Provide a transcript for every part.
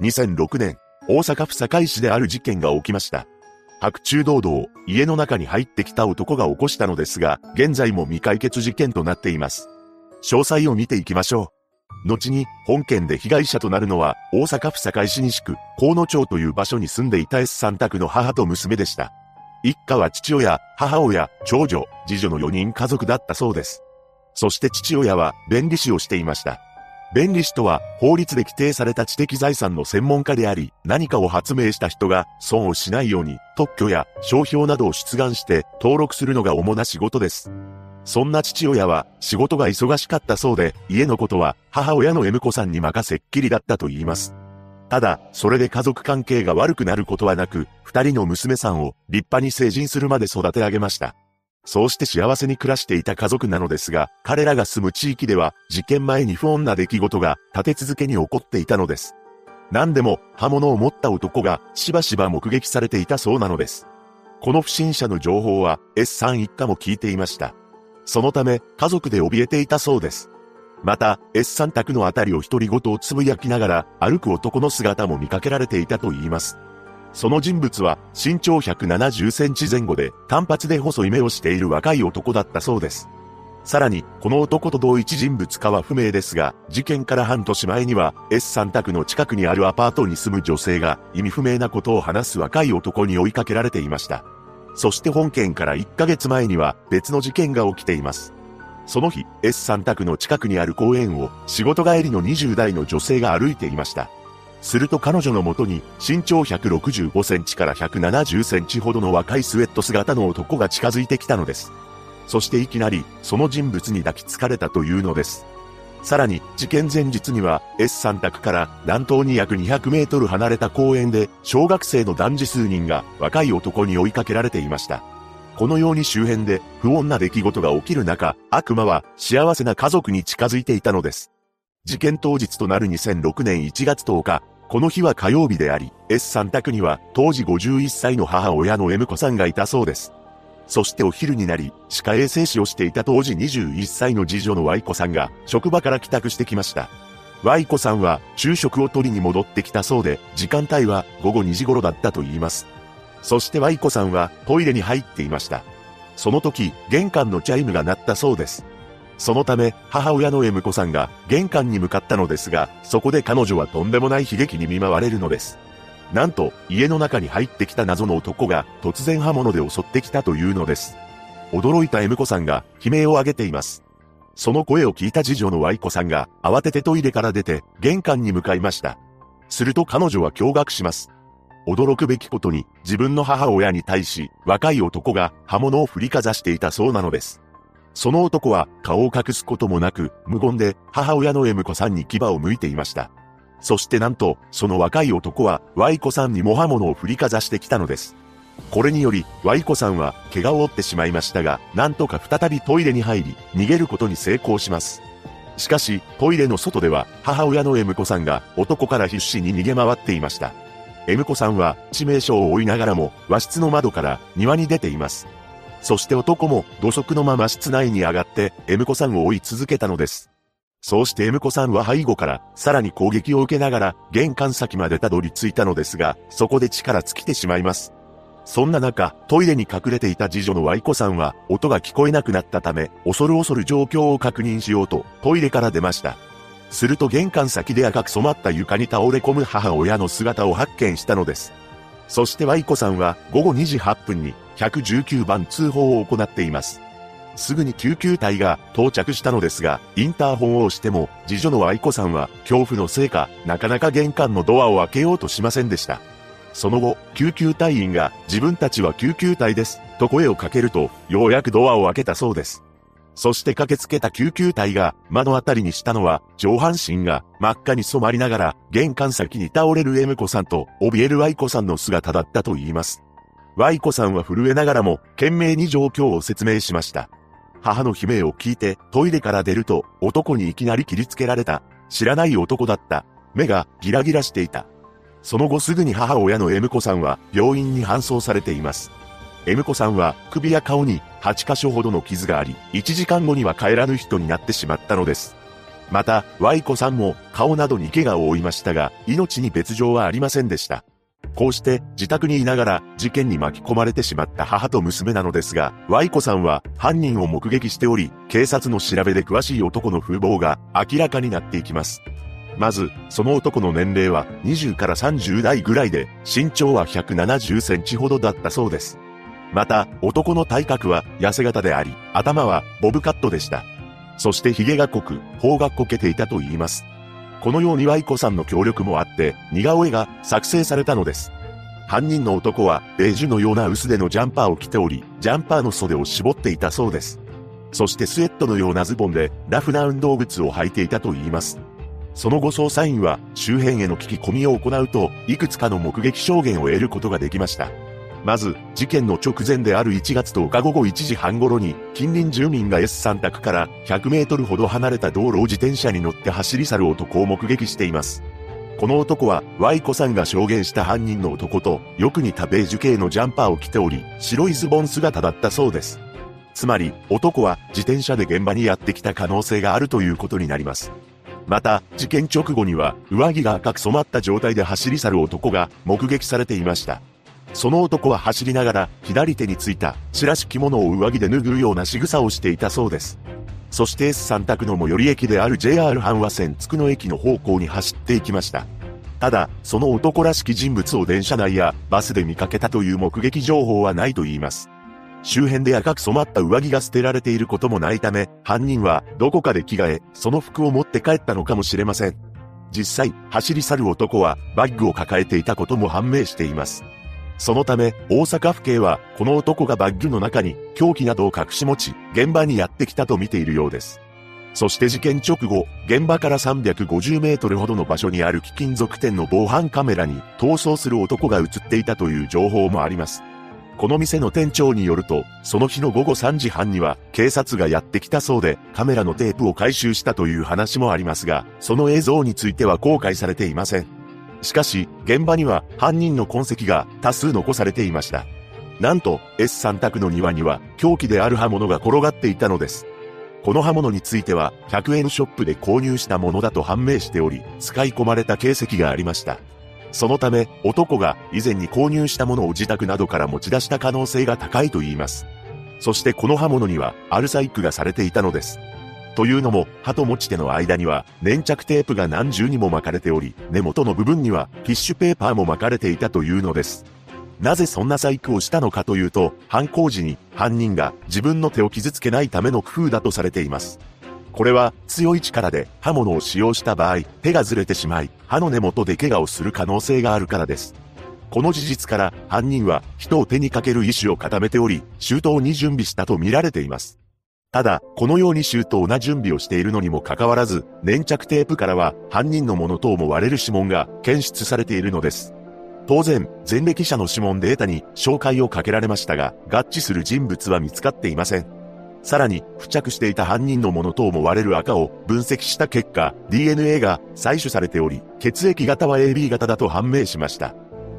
2006年、大阪府堺市である事件が起きました。白昼堂々、家の中に入ってきた男が起こしたのですが、現在も未解決事件となっています。詳細を見ていきましょう。後に、本件で被害者となるのは、大阪府堺市西区、河野町という場所に住んでいた S さん宅の母と娘でした。一家は父親、母親、長女、次女の4人家族だったそうです。そして父親は弁理士をしていました。弁理士とは法律で規定された知的財産の専門家であり、何かを発明した人が損をしないように特許や商標などを出願して登録するのが主な仕事です。そんな父親は仕事が忙しかったそうで、家のことは母親の M 子さんに任せっきりだったと言います。ただ、それで家族関係が悪くなることはなく、二人の娘さんを立派に成人するまで育て上げました。そうして幸せに暮らしていた家族なのですが、彼らが住む地域では、事件前に不穏な出来事が立て続けに起こっていたのです。何でも、刃物を持った男が、しばしば目撃されていたそうなのです。この不審者の情報は、S さん一家も聞いていました。そのため、家族で怯えていたそうです。また、S さん宅のあたりを独り言をつぶやきながら、歩く男の姿も見かけられていたと言います。その人物は身長170センチ前後で単発で細い目をしている若い男だったそうです。さらに、この男と同一人物かは不明ですが、事件から半年前には S さん宅の近くにあるアパートに住む女性が意味不明なことを話す若い男に追いかけられていました。そして本件から1ヶ月前には別の事件が起きています。その日、S さん宅の近くにある公園を仕事帰りの20代の女性が歩いていました。すると彼女のもとに身長165センチから170センチほどの若いスウェット姿の男が近づいてきたのです。そしていきなりその人物に抱きつかれたというのです。さらに事件前日には S さん宅から南東に約200メートル離れた公園で小学生の男児数人が若い男に追いかけられていました。このように周辺で不穏な出来事が起きる中、悪魔は幸せな家族に近づいていたのです。事件当日となる2006年1月10日、この日は火曜日であり、S さん宅には当時51歳の母親の M 子さんがいたそうです。そしてお昼になり、歯科衛生士をしていた当時21歳の次女の Y 子さんが職場から帰宅してきました。Y 子さんは昼食を取りに戻ってきたそうで、時間帯は午後2時頃だったと言います。そして Y 子さんはトイレに入っていました。その時、玄関のチャイムが鳴ったそうです。そのため、母親の M 子さんが玄関に向かったのですが、そこで彼女はとんでもない悲劇に見舞われるのです。なんと、家の中に入ってきた謎の男が突然刃物で襲ってきたというのです。驚いた M 子さんが悲鳴を上げています。その声を聞いた次女の Y 子さんが慌ててトイレから出て玄関に向かいました。すると彼女は驚愕します。驚くべきことに自分の母親に対し若い男が刃物を振りかざしていたそうなのです。その男は顔を隠すこともなく、無言で母親の M 子さんに牙を向いていました。そしてなんと、その若い男は Y 子さんにも刃物を振りかざしてきたのです。これにより、Y 子さんは怪我を負ってしまいましたが、なんとか再びトイレに入り、逃げることに成功します。しかし、トイレの外では、母親の M 子さんが男から必死に逃げ回っていました。M 子さんは致命傷を負いながらも、和室の窓から庭に出ています。そして男も土足のまま室内に上がって M 子さんを追い続けたのです。そうして M 子さんは背後からさらに攻撃を受けながら玄関先までたどり着いたのですが、そこで力尽きてしまいます。そんな中、トイレに隠れていた次女の Y 子さんは音が聞こえなくなったため、恐る恐る状況を確認しようとトイレから出ました。すると玄関先で赤く染まった床に倒れ込む母親の姿を発見したのです。そして Y 子さんは午後2時8分に119番通報を行っています。すぐに救急隊が到着したのですが、インターホンを押しても、次女の愛子さんは恐怖のせいか、なかなか玄関のドアを開けようとしませんでした。その後、救急隊員が自分たちは救急隊です、と声をかけると、ようやくドアを開けたそうです。そして駆けつけた救急隊が目の当たりにしたのは上半身が真っ赤に染まりながら玄関先に倒れる M 子さんと怯える Y 子さんの姿だったと言います。Y 子さんは震えながらも懸命に状況を説明しました。母の悲鳴を聞いてトイレから出ると男にいきなり切りつけられた。知らない男だった。目がギラギラしていた。その後すぐに母親の M 子さんは病院に搬送されています。M 子さんは首や顔に8箇所ほどの傷があり、1時間後には帰らぬ人になってしまったのです。また、Y 子さんも顔などに怪我を負いましたが、命に別状はありませんでした。こうして自宅にいながら事件に巻き込まれてしまった母と娘なのですが、Y 子さんは犯人を目撃しており、警察の調べで詳しい男の風貌が明らかになっていきます。まず、その男の年齢は20から30代ぐらいで、身長は170センチほどだったそうです。また、男の体格は痩せ型であり、頭はボブカットでした。そして髭が濃く、頬がこけていたと言います。このようにワイコさんの協力もあって、似顔絵が作成されたのです。犯人の男は、ベージュのような薄手のジャンパーを着ており、ジャンパーの袖を絞っていたそうです。そしてスウェットのようなズボンで、ラフな運動靴を履いていたと言います。その後捜査員は周辺への聞き込みを行うと、いくつかの目撃証言を得ることができました。まず、事件の直前である1月10日午後1時半頃に、近隣住民が S さん宅から100メートルほど離れた道路を自転車に乗って走り去る男を目撃しています。この男は、Y 子さんが証言した犯人の男と、よく似たベージュ系のジャンパーを着ており、白いズボン姿だったそうです。つまり、男は自転車で現場にやってきた可能性があるということになります。また、事件直後には、上着が赤く染まった状態で走り去る男が目撃されていました。その男は走りながら、左手についた、チラシ着物を上着で拭うような仕草をしていたそうです。そして S3 択の最寄り駅である JR 阪和線つくの駅の方向に走っていきました。ただ、その男らしき人物を電車内やバスで見かけたという目撃情報はないと言います。周辺で赤く染まった上着が捨てられていることもないため、犯人はどこかで着替え、その服を持って帰ったのかもしれません。実際、走り去る男はバッグを抱えていたことも判明しています。そのため、大阪府警は、この男がバッグの中に凶器などを隠し持ち、現場にやってきたと見ているようです。そして事件直後、現場から350メートルほどの場所にある貴金属店の防犯カメラに逃走する男が映っていたという情報もあります。この店の店長によると、その日の午後3時半には警察がやってきたそうで、カメラのテープを回収したという話もありますが、その映像については公開されていません。しかし、現場には犯人の痕跡が多数残されていました。なんと、S さん宅の庭には凶器である刃物が転がっていたのです。この刃物については、100円ショップで購入したものだと判明しており、使い込まれた形跡がありました。そのため、男が以前に購入したものを自宅などから持ち出した可能性が高いと言います。そしてこの刃物には、アルサイクがされていたのです。というのも、刃と持ち手の間には、粘着テープが何重にも巻かれており、根元の部分には、ティッシュペーパーも巻かれていたというのです。なぜそんな細工をしたのかというと、犯行時に犯人が自分の手を傷つけないための工夫だとされています。これは強い力で刃物を使用した場合、手がずれてしまい、刃の根元で怪我をする可能性があるからです。この事実から犯人は人を手にかける意思を固めており、周到に準備したと見られています。ただ、このように周到な準備をしているのにもかかわらず、粘着テープからは犯人のものと思われる指紋が検出されているのです。当然、前歴者の指紋データに紹介をかけられましたが、合致する人物は見つかっていません。さらに、付着していた犯人のものと思われる赤を分析した結果、DNA が採取されており、血液型は AB 型だと判明しました。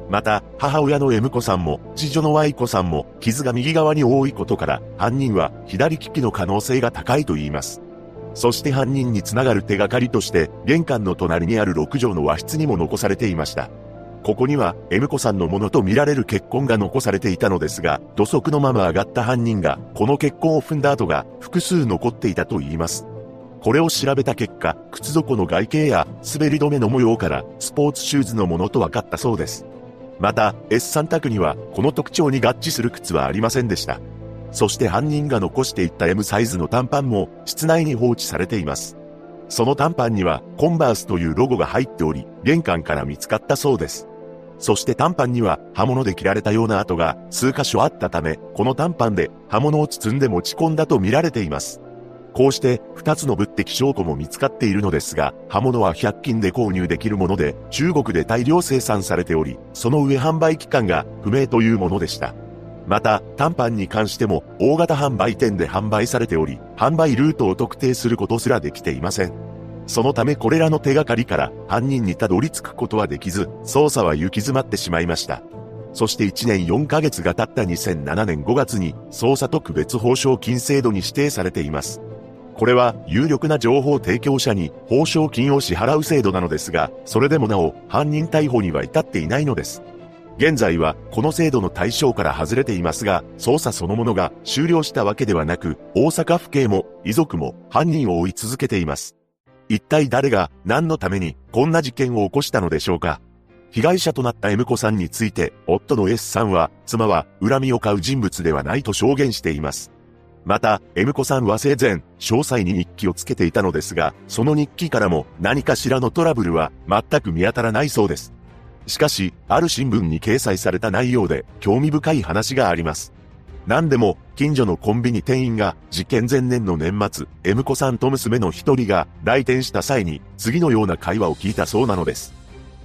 また、母親の M 子さんも、次女の Y 子さんも、傷が右側に多いことから、犯人は左利きの可能性が高いと言います。そして犯人につながる手がかりとして、玄関の隣にある6畳の和室にも残されていました。ここには、M 子さんのものと見られる血痕が残されていたのですが、土足のまま上がった犯人が、この血痕を踏んだ跡が複数残っていたと言います。これを調べた結果、靴底の外形や滑り止めの模様から、スポーツシューズのものと分かったそうです。また、S さん宅には、この特徴に合致する靴はありませんでした。そして犯人が残していった M サイズの短パンも、室内に放置されています。その短パンには、コンバースというロゴが入っており、玄関から見つかったそうです。そして短パンには刃物で切られたような跡が数箇所あったため、この短パンで刃物を包んで持ち込んだと見られています。こうして2つの物的証拠も見つかっているのですが、刃物は100均で購入できるもので、中国で大量生産されており、その上販売期間が不明というものでした。また、短パンに関しても大型販売店で販売されており、販売ルートを特定することすらできていません。そのためこれらの手がかりから犯人にたどり着くことはできず、捜査は行き詰まってしまいました。そして1年4ヶ月が経った2007年5月に捜査特別報奨金制度に指定されています。これは有力な情報提供者に報奨金を支払う制度なのですが、それでもなお犯人逮捕には至っていないのです。現在はこの制度の対象から外れていますが、捜査そのものが終了したわけではなく、大阪府警も遺族も犯人を追い続けています。一体誰が何のためにこんな事件を起こしたのでしょうか被害者となった M 子さんについて、夫の S さんは、妻は恨みを買う人物ではないと証言しています。また、M 子さんは生前、詳細に日記をつけていたのですが、その日記からも何かしらのトラブルは全く見当たらないそうです。しかし、ある新聞に掲載された内容で興味深い話があります。何でも、近所のコンビニ店員が事件前年の年末、M 子さんと娘の一人が来店した際に次のような会話を聞いたそうなのです。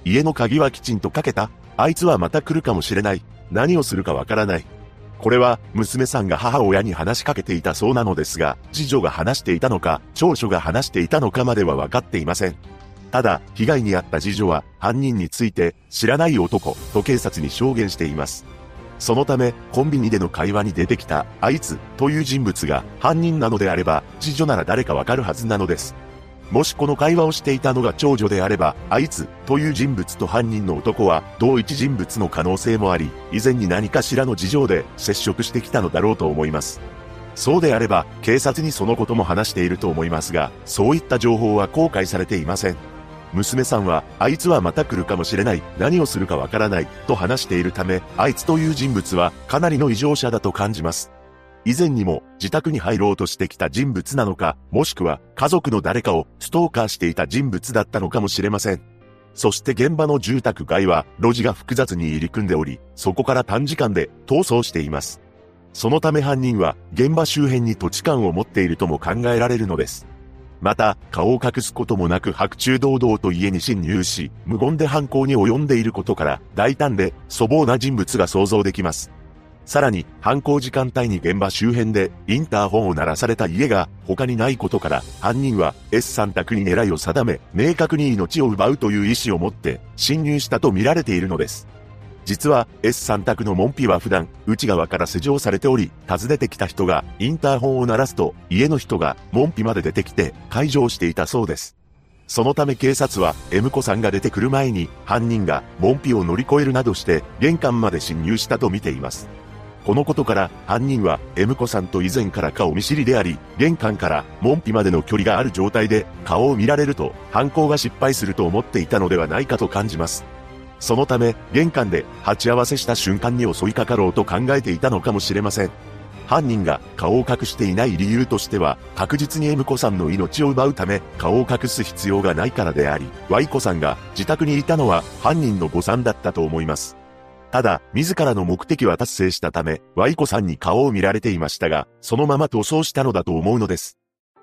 家の鍵はきちんとかけたあいつはまた来るかもしれない。何をするかわからない。これは娘さんが母親に話しかけていたそうなのですが、次女が話していたのか、長女が話していたのかまでは分かっていません。ただ、被害に遭った次女は犯人について知らない男と警察に証言しています。そのため、コンビニでの会話に出てきたあいつという人物が犯人なのであれば、次女なら誰かわかるはずなのです。もしこの会話をしていたのが長女であれば、あいつという人物と犯人の男は同一人物の可能性もあり、以前に何かしらの事情で接触してきたのだろうと思います。そうであれば、警察にそのことも話していると思いますが、そういった情報は公開されていません。娘さんは、あいつはまた来るかもしれない、何をするかわからない、と話しているため、あいつという人物はかなりの異常者だと感じます。以前にも自宅に入ろうとしてきた人物なのか、もしくは家族の誰かをストーカーしていた人物だったのかもしれません。そして現場の住宅街は路地が複雑に入り組んでおり、そこから短時間で逃走しています。そのため犯人は現場周辺に土地勘を持っているとも考えられるのです。また、顔を隠すこともなく白昼堂々と家に侵入し、無言で犯行に及んでいることから、大胆で粗暴な人物が想像できます。さらに、犯行時間帯に現場周辺でインターホンを鳴らされた家が他にないことから、犯人は S さん宅に狙いを定め、明確に命を奪うという意思を持って侵入したと見られているのです。実は S さん宅の門扉は普段内側から施錠されており、訪ねてきた人がインターホンを鳴らすと家の人が門扉まで出てきて解錠していたそうです。そのため警察は M 子さんが出てくる前に犯人が門扉を乗り越えるなどして玄関まで侵入したと見ています。このことから犯人は M 子さんと以前から顔見知りであり、玄関から門扉までの距離がある状態で顔を見られると犯行が失敗すると思っていたのではないかと感じます。そのため、玄関で鉢合わせした瞬間に襲いかかろうと考えていたのかもしれません。犯人が顔を隠していない理由としては、確実に M 子さんの命を奪うため、顔を隠す必要がないからであり、Y 子さんが自宅にいたのは犯人の誤算だったと思います。ただ、自らの目的は達成したため、Y 子さんに顔を見られていましたが、そのまま逃走したのだと思うのです。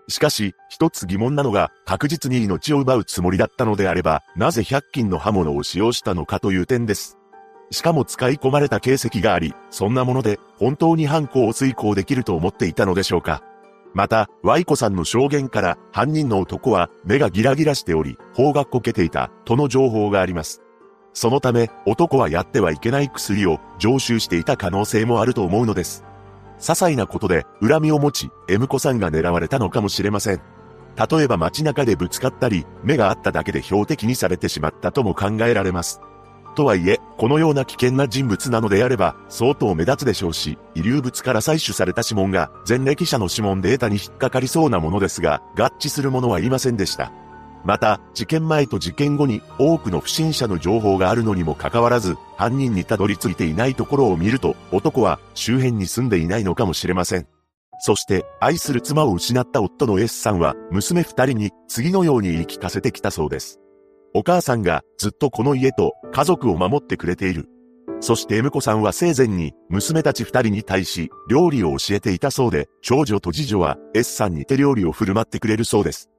しかし、一つ疑問なのが、確実に命を奪うつもりだったのであれば、なぜ100均の刃物を使用したのかという点です。しかも使い込まれた形跡があり、そんなもので本当に犯行を遂行できると思っていたのでしょうか。また、Y 子さんの証言から犯人の男は目がギラギラしており、頬がこけていたとの情報があります。そのため、男はやってはいけない薬を常習していた可能性もあると思うのです。些細なことで恨みを持ち、M 子さんが狙われたのかもしれません。例えば街中でぶつかったり、目があっただけで標的にされてしまったとも考えられます。とはいえ、このような危険な人物なのであれば、相当目立つでしょうし、遺留物から採取された指紋が前歴者の指紋データに引っかかりそうなものですが、合致するものはいませんでした。また、事件前と事件後に多くの不審者の情報があるのにもかかわらず、犯人にたどり着いていないところを見ると、男は周辺に住んでいないのかもしれません。そして、愛する妻を失った夫の S さんは、娘二人に次のように言い聞かせてきたそうです。お母さんがずっとこの家と家族を守ってくれている。そして M 子さんは生前に娘たち二人に対し料理を教えていたそうで、長女と次女は S さんに手料理を振る舞ってくれるそうです。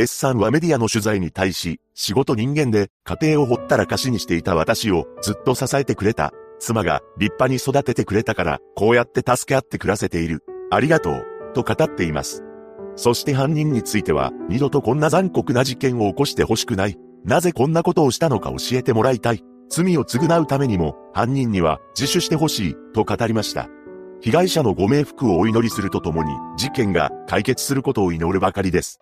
S さんはメディアの取材に対し、仕事人間で家庭をほったらかしにしていた私をずっと支えてくれた。妻が立派に育ててくれたから、こうやって助け合って暮らせている。ありがとう。と語っています。そして犯人については、二度とこんな残酷な事件を起こしてほしくない。なぜこんなことをしたのか教えてもらいたい。罪を償うためにも、犯人には自首してほしい、と語りました。被害者のご冥福をお祈りするとともに、事件が解決することを祈るばかりです。